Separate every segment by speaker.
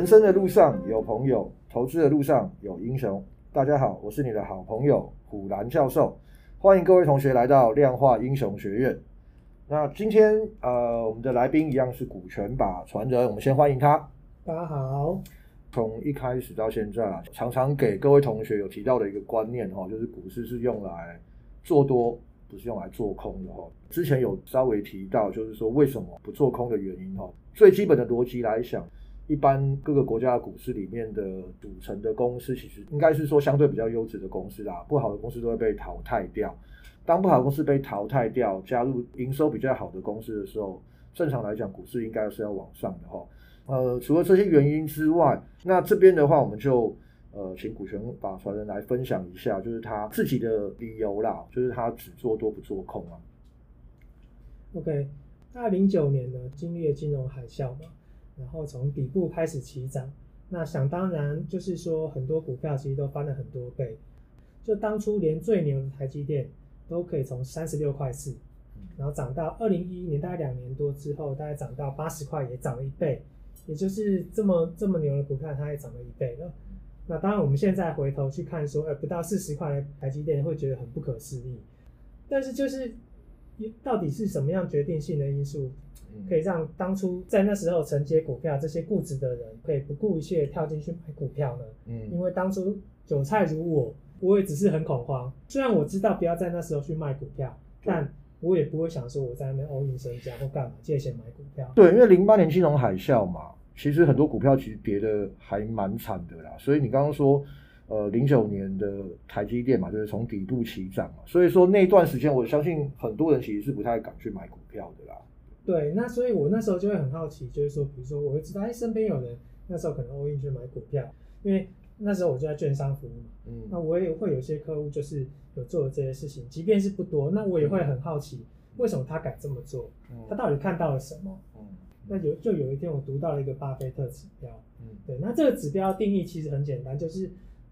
Speaker 1: 人生的路上有朋友，投资的路上有英雄。大家好，我是你的好朋友虎兰教授，欢迎各位同学来到量化英雄学院。那今天呃，我们的来宾一样是股权把传人，我们先欢迎他。
Speaker 2: 大家好。
Speaker 1: 从一开始到现在，常常给各位同学有提到的一个观念哈，就是股市是用来做多，不是用来做空的哈。之前有稍微提到，就是说为什么不做空的原因哈。最基本的逻辑来讲。一般各个国家的股市里面的组成的公司，其实应该是说相对比较优质的公司啦。不好的公司都会被淘汰掉。当不好的公司被淘汰掉，加入营收比较好的公司的时候，正常来讲，股市应该是要往上的哈。呃，除了这些原因之外，那这边的话，我们就呃请股权法传人来分享一下，就是他自己的理由啦，就是他只做多不做空啊。
Speaker 2: OK，那零九年呢，经历了金融海啸嘛。然后从底部开始起涨，那想当然就是说很多股票其实都翻了很多倍，就当初连最牛的台积电都可以从三十六块四，然后涨到二零一一年大概两年多之后，大概涨到八十块，也涨了一倍，也就是这么这么牛的股票，它也涨了一倍了。那当然我们现在回头去看说，呃，不到四十块的台积电会觉得很不可思议，但是就是到底是什么样决定性的因素？可以让当初在那时候承接股票这些固执的人，可以不顾一切跳进去买股票呢？嗯，因为当初韭菜如我，我也只是很恐慌。虽然我知道不要在那时候去卖股票，但我也不会想说我在那边 all in 身家或干嘛借钱买股票。
Speaker 1: 对，因为零八年金融海啸嘛，其实很多股票其实跌的还蛮惨的啦。所以你刚刚说，呃，零九年的台积电嘛，就是从底部起涨嘛，所以说那段时间，我相信很多人其实是不太敢去买股票的啦。
Speaker 2: 对，那所以我那时候就会很好奇，就是说，比如说，我会知道，哎，身边有人那时候可能 all in 去买股票，因为那时候我就在券商服务嘛，嗯，那我也会有些客户就是有做这些事情，即便是不多，那我也会很好奇，为什么他敢这么做？他到底看到了什么？嗯，那有就有一天我读到了一个巴菲特指标，嗯，对，那这个指标定义其实很简单，就是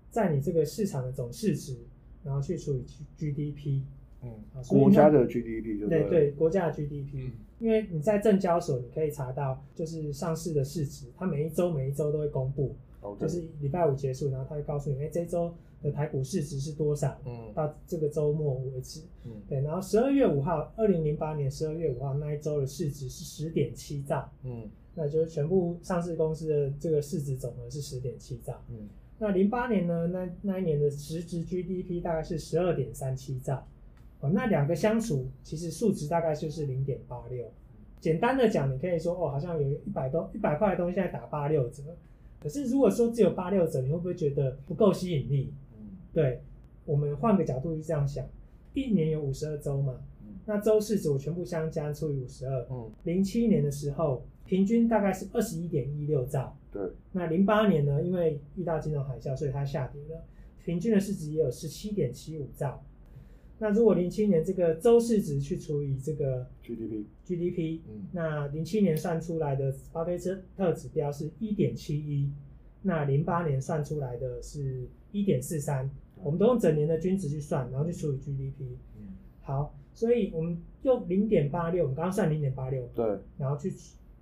Speaker 2: 在你这个市场的总市值，然后去除以 GDP。
Speaker 1: 嗯，国家的 GDP 就对
Speaker 2: 对，对国家的 GDP，嗯，因为你在证交所你可以查到，就是上市的市值，它每一周每一周都会公布，Okay. 就是礼拜五结束，然后它会告诉你，哎，这周的台股市值是多少？嗯，到这个周末为止，嗯，对，然后十二月五号，二零零八年十二月五号那一周的市值是十点七兆，嗯，那就是全部上市公司的这个市值总额是十点七兆，嗯，那零八年呢，那那一年的实质 GDP 大概是十二点三七兆。哦，那两个相除，其实数值大概就是零点八六。简单的讲，你可以说哦，好像有一百多一百块的东西现在打八六折。可是如果说只有八六折，你会不会觉得不够吸引力？嗯，对。我们换个角度去这样想，一年有五十二周嘛，那周市值我全部相加除以五十二。嗯，零七年的时候平均大概是二十一点一六兆。对。那零八年呢，因为遇到金融海啸，所以它下跌了，平均的市值也有十七点七五兆。那如果零七年这个周市值去除以这个 GDP，GDP，嗯，那零七年算出来的巴菲特指标是一点七一，那零八年算出来的是一点四三，我们都用整年的均值去算，然后去除以 GDP，嗯，好，所以我们用零点八六，我们刚刚算零点八六，对，然后去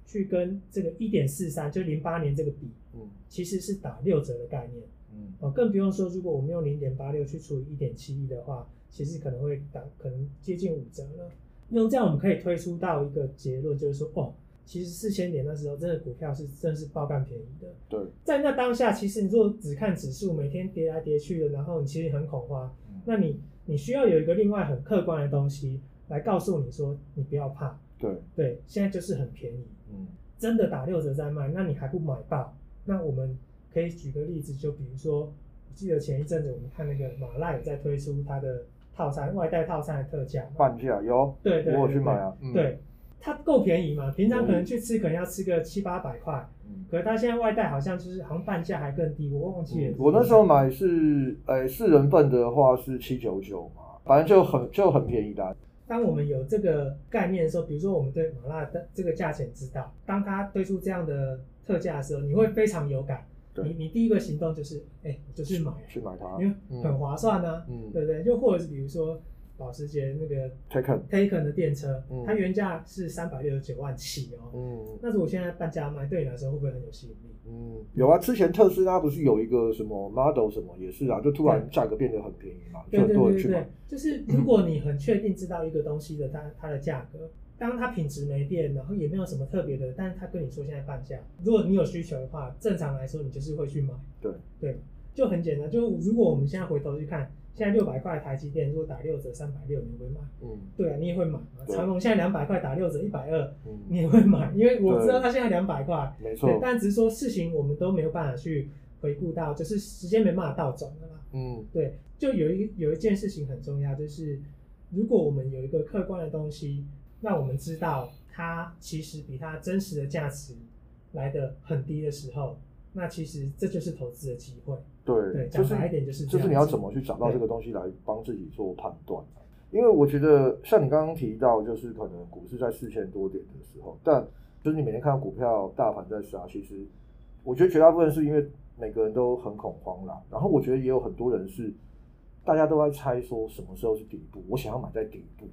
Speaker 2: 去跟这个一点四三，就零八年这个比，嗯，其实是打六折的概念，嗯，哦，更不用说如果我们用零点八六去除以一点七一的话。其实可能会打，可能接近五折了。用这样我们可以推出到一个结论，就是说，哦，其实四千点的时候，真的股票是真的是爆干便宜的。对，在那当下，其实你如果只看指数每天跌来跌去的，然后你其实很恐慌，嗯、那你你需要有一个另外很客观的东西来告诉你说，你不要怕。对对，现在就是很便宜。嗯，真的打六折在卖，那你还不买爆？那我们可以举个例子，就比如说，我记得前一阵子我们看那个马赖在推出它的。套餐外带套餐的特价，
Speaker 1: 半价有，对对，我有去买啊，
Speaker 2: 对，嗯、它够便宜嘛？平常可能去吃可能要吃个七八百块，嗯，可是它现在外带好像就是好像半价还更低，我忘记了、嗯。
Speaker 1: 我那时候买是，呃、欸，四人份的话是七九九嘛，反正就很就很便宜的。
Speaker 2: 当我们有这个概念的时候，比如说我们对麻辣的这个价钱知道，当它推出这样的特价的时候，你会非常有感。你你第一个行动就是，哎、欸，就去买，
Speaker 1: 去买它，
Speaker 2: 因为很划算呢、啊，嗯，对不对？又或者是比如说保时捷那个 Taycan Taycan 的电车，嗯、它原价是三百六十九万起哦，嗯，那如果现在半价卖，对你来说会不会很有吸引力？
Speaker 1: 嗯，有啊，之前特斯拉不是有一个什么 Model 什么也是啊，就突然价格变得很便宜嘛，就很多人去买。
Speaker 2: 就是如果你很确定知道一个东西的它它的价格，当它品质没变，然后也没有什么特别的，但是他跟你说现在半价，如果你有需求的话，正常来说你就是会去买。
Speaker 1: 对
Speaker 2: 对，就很简单。就如果我们现在回头去看。现在六百块台积电，如果打六折三百六，你会买？嗯，对啊，你也会买。长隆现在两百块打六折一百二，你也会买，因为我知道它现在两百块，
Speaker 1: 没错。
Speaker 2: 但只是说事情我们都没有办法去回顾到，就是时间没办法倒转的啦。嗯，对，就有一有一件事情很重要，就是如果我们有一个客观的东西，那我们知道它其实比它真实的价值来的很低的时候，那其实这就是投资的机会。
Speaker 1: 对，
Speaker 2: 讲白一点就是
Speaker 1: 就是你要怎么去找到这个东西来帮自己做判断？因为我觉得像你刚刚提到，就是可能股市在四千多点的时候，但就是你每天看到股票大盘在杀，其实我觉得绝大部分是因为每个人都很恐慌啦。然后我觉得也有很多人是大家都在猜说什么时候是底部，我想要买在底部。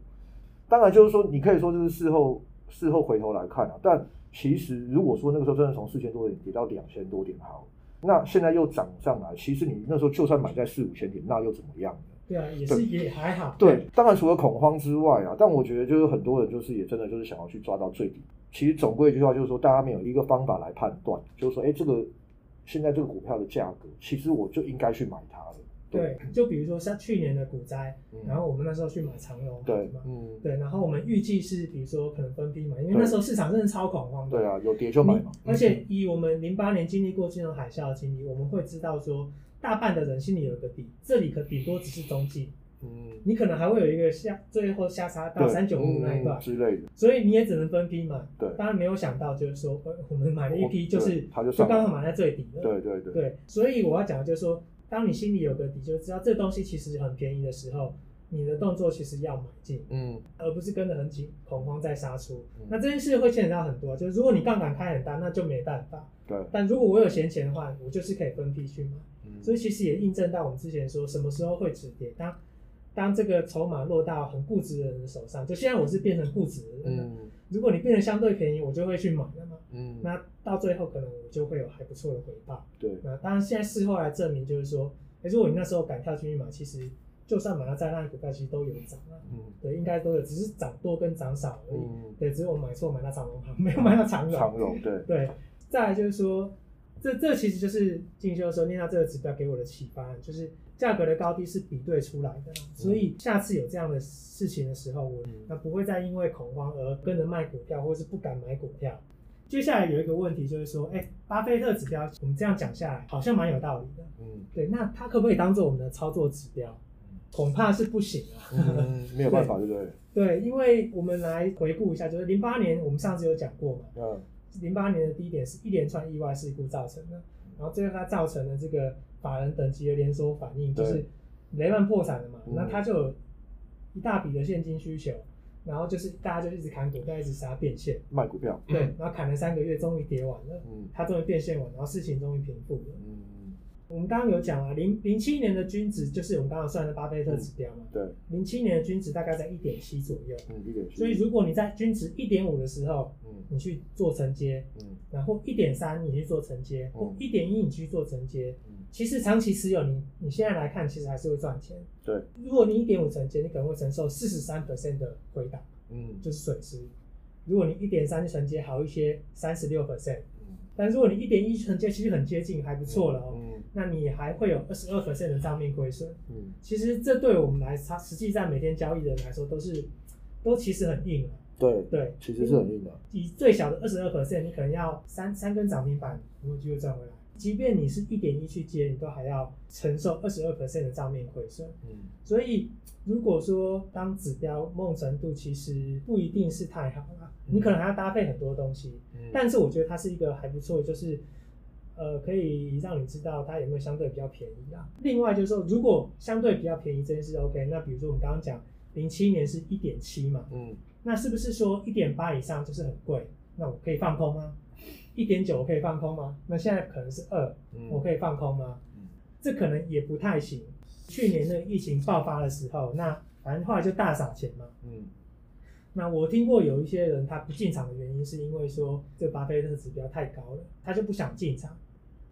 Speaker 1: 当然就是说你可以说就是事后事后回头来看啊，但其实如果说那个时候真的从四千多点跌到两千多点好。那现在又涨上来，其实你那时候就算买在四五千点，那又怎么样呢？
Speaker 2: 对啊，也是也还好。
Speaker 1: 对，当然除了恐慌之外啊，但我觉得就是很多人就是也真的就是想要去抓到最底。其实总归一句话就是说，大家没有一个方法来判断，就是说，哎，这个现在这个股票的价格，其实我就应该去买它了。
Speaker 2: 对，就比如说像去年的股灾，然后我们那时候去买长隆，对嘛，嗯，对，然后我们预计是比如说可能分批买，因为那时候市场真的超恐慌的。
Speaker 1: 对啊，有跌就买嘛。
Speaker 2: 而且以我们零八年经历过金融海啸的经历，我们会知道说，大半的人心里有个底，这里可顶多只是中继，嗯，你可能还会有一个下最后下杀到三九五那一段
Speaker 1: 之类的，
Speaker 2: 所以你也只能分批买。对，当然没有想到就是说，我们买了一批就是就刚好买在最底了。
Speaker 1: 对对对。
Speaker 2: 对，所以我要讲的就是说。当你心里有个底，就知道这东西其实很便宜的时候，你的动作其实要买进，嗯，而不是跟着很紧恐慌再杀出。嗯、那这件事会牵扯到很多，就是如果你杠杆开很大，那就没办法。对。但如果我有闲钱的话，我就是可以分批去买。嗯。所以其实也印证到我们之前说什么时候会止跌。当当这个筹码落到很固执的人的手上，就现在我是变成固执的人。嗯。如果你变得相对便宜，我就会去买了嘛。嗯。那到最后可能我就会有还不错的回报。对。那当然现在事后来证明，就是说，哎，如果你那时候敢跳进去买，其实就算买到再烂股票，其实都有涨啊。嗯。对，应该都有，只是涨多跟涨少而已。嗯。对，只是我买错买到长荣行，没有买到长龙。
Speaker 1: 长龙对。
Speaker 2: 对。再来就是说，这这其实就是进修的时候念到这个指标给我的启发，就是。价格的高低是比对出来的，所以下次有这样的事情的时候，我那不会再因为恐慌而跟着卖股票，或是不敢买股票。接下来有一个问题就是说，哎，巴菲特指标，我们这样讲下来好像蛮有道理的，嗯，对，那它可不可以当做我们的操作指标？恐怕是不行啊，
Speaker 1: 嗯，没有办法，对不对？
Speaker 2: 对，因为我们来回顾一下，就是零八年我们上次有讲过嘛，嗯，零八年的低点是一连串意外事故造成的，然后最后它造成了这个。法人等级的连锁反应就是雷曼破产了嘛，那他就有一大笔的现金需求，然后就是大家就一直砍股票，一直杀变现。
Speaker 1: 卖股票，
Speaker 2: 对，然后砍了三个月，终于跌完了，嗯，他终于变现完，然后事情终于平复了，嗯。我们刚刚有讲啊，零零七年的均值就是我们刚刚算的巴菲特指标嘛。对。零七年的均值大概在一点七左右。嗯，一点七。所以如果你在均值一点五的时候，嗯，你去做承接，嗯，然后一点三你去做承接，或一点一你去做承接，嗯，其实长期持有你你现在来看其实还是会赚钱。对。如果你一点五承接，你可能会承受四十三 percent 的回档，嗯，就是损失。如果你一点三承接好一些，三十六 percent。但如果你一点一承接，其实很接近，还不错了哦。嗯，那你还会有二十二 percent 的账面亏损。嗯，其实这对我们来，它实际上每天交易的人来说，都是都其实很硬了。对对，
Speaker 1: 其实是很硬的。
Speaker 2: 以最小的二十二 percent，你可能要三三根涨停板，你有机会赚回来。即便你是一点一去接，你都还要承受二十二 percent 的账面亏损。嗯，所以如果说当指标某种程度其实不一定是太好了，你可能还要搭配很多东西。嗯，但是我觉得它是一个还不错，就是呃可以让你知道它有没有相对比较便宜啊。另外就是说，如果相对比较便宜这件事 OK，那比如说我们刚刚讲零七年是一点七嘛，嗯，那是不是说一点八以上就是很贵？那我可以放空吗？一点九我可以放空吗？那现在可能是二，我可以放空吗？嗯，这可能也不太行。去年那个疫情爆发的时候，那反正后来就大撒钱嘛。嗯，那我听过有一些人他不进场的原因是因为说这巴菲特指标太高了，他就不想进场。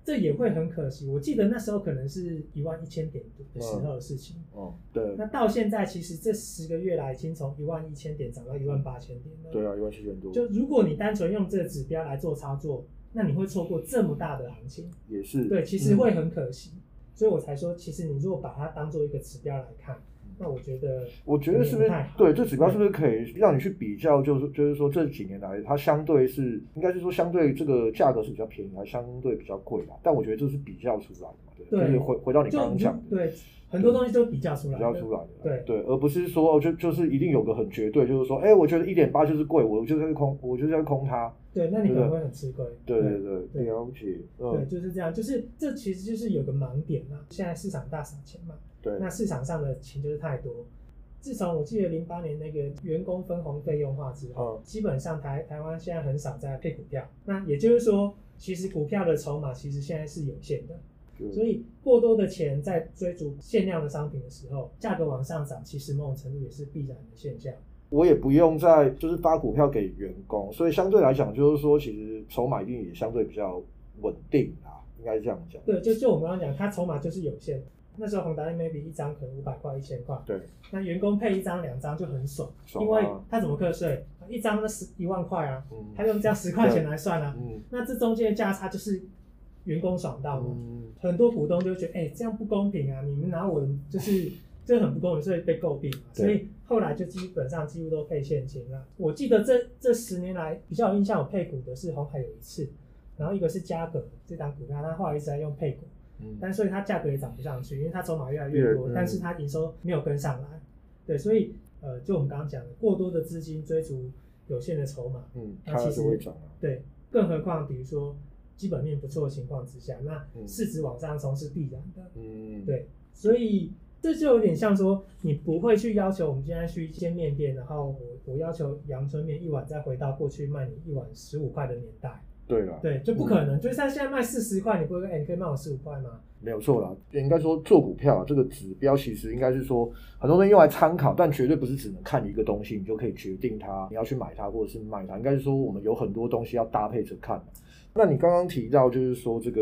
Speaker 2: 这也会很可惜。我记得那时候可能是一万一千点的时候的事情。
Speaker 1: 哦、嗯嗯，对。
Speaker 2: 那到现在，其实这十个月来，已经从一万一千点涨到一万八千点了。
Speaker 1: 对啊，一万七千多。
Speaker 2: 就如果你单纯用这个指标来做操作，那你会错过这么大的行情。
Speaker 1: 也是。
Speaker 2: 对，其实会很可惜。嗯、所以我才说，其实你如果把它当做一个指标来看。那我觉得，
Speaker 1: 我觉得是不是对这指标是不是可以让你去比较？就是就是说这几年来，它相对是应该是说相对这个价格是比较便宜，还相对比较贵吧？但我觉得这是比较出来的嘛，对，就是回回到你刚刚讲的，
Speaker 2: 对，很多东西都比较出来，
Speaker 1: 比较出来的，
Speaker 2: 对
Speaker 1: 对，而不是说就就是一定有个很绝对，就是说，哎，我觉得一点八就是贵，我就是空，我就是要空它。
Speaker 2: 对，那你可能会很吃亏。
Speaker 1: 对对对，了解。
Speaker 2: 对，就是这样，就是这其实就是有个盲点嘛。现在市场大撒钱嘛，
Speaker 1: 对，
Speaker 2: 那市场上的钱就是太多。自从我记得零八年那个员工分红费用化之后，嗯、基本上台台湾现在很少在配股票。那也就是说，其实股票的筹码其实现在是有限的，嗯、所以过多的钱在追逐限量的商品的时候，价格往上涨，其实某种程度也是必然的现象。
Speaker 1: 我也不用再就是发股票给员工，所以相对来讲，就是说其实筹码一定也相对比较稳定啊，应该是这样讲。
Speaker 2: 对，就就我们刚刚讲，它筹码就是有限的。那时候宏达电 maybe 一张可能五百块、一千块，
Speaker 1: 对。
Speaker 2: 那员工配一张、两张就很爽，爽啊、因为他怎么课税？一张那十一万块啊，嗯、他用这样十块钱来算啊，嗯、那这中间的价差就是员工爽到嘛。嗯、很多股东就觉得，哎、欸，这样不公平啊！你们拿我的就是这很不公平，所以被诟病。对所以后来就基本上几乎都配现金了。我记得这这十年来比较有印象，我配股的是红海有一次，然后一个是嘉格这档股票，他后来一直在用配股。但所以它价格也涨不上去，因为它筹码越来越多，嗯、但是它营收没有跟上来，对，所以呃，就我们刚刚讲的，过多的资金追逐有限的筹码，
Speaker 1: 嗯，它其实会涨啊，
Speaker 2: 对，更何况比如说基本面不错的情况之下，那市值往上冲是必然的，嗯，对，所以这就有点像说，你不会去要求我们今天去一间面店，然后我我要求阳春面一碗再回到过去卖你一碗十五块的年代。
Speaker 1: 对了，
Speaker 2: 对，就不可能。嗯、就是他现在卖四十块，你不会说，哎、欸，你可以卖我十五块吗？
Speaker 1: 没有错啦，应该说做股票这个指标，其实应该是说很多人用来参考，但绝对不是只能看一个东西，你就可以决定它，你要去买它或者是卖它。应该是说我们有很多东西要搭配着看。那你刚刚提到就是说这个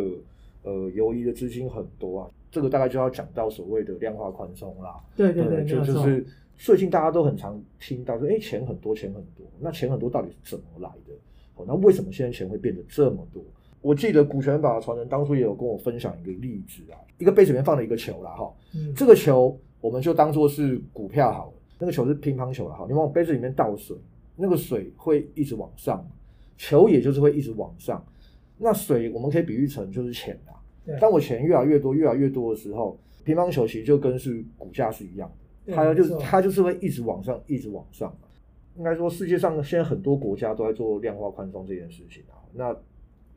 Speaker 1: 呃，游移的资金很多啊，这个大概就要讲到所谓的量化宽松啦。
Speaker 2: 对对对，
Speaker 1: 就就是最近大家都很常听到说，哎，钱很多，钱很多。那钱很多到底是怎么来的？那为什么现在钱会变得这么多？我记得股权法传人当初也有跟我分享一个例子啊，一个杯子里面放了一个球啦，哈，嗯，这个球我们就当做是股票好了，那个球是乒乓球了哈，你往杯子里面倒水，那个水会一直往上，球也就是会一直往上，那水我们可以比喻成就是钱啊，当我钱越来越多越来越多的时候，乒乓球其实就跟是股价是一样的，它就是它就是会一直往上一直往上。应该说，世界上现在很多国家都在做量化宽松这件事情啊。那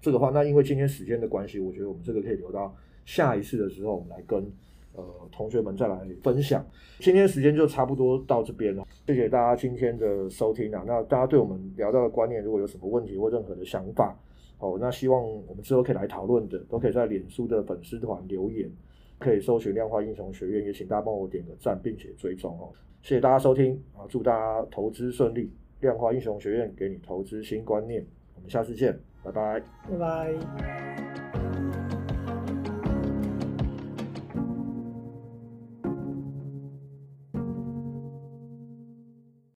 Speaker 1: 这个话，那因为今天时间的关系，我觉得我们这个可以留到下一次的时候，我们来跟呃同学们再来分享。今天时间就差不多到这边了，谢谢大家今天的收听啊。那大家对我们聊到的观念，如果有什么问题或任何的想法，哦，那希望我们之后可以来讨论的，都可以在脸书的粉丝团留言，可以搜寻量化英雄学院，也请大家帮我点个赞，并且追踪哦。谢谢大家收听啊！祝大家投资顺利，量化英雄学院给你投资新观念。我们下次见，拜拜，
Speaker 2: 拜拜。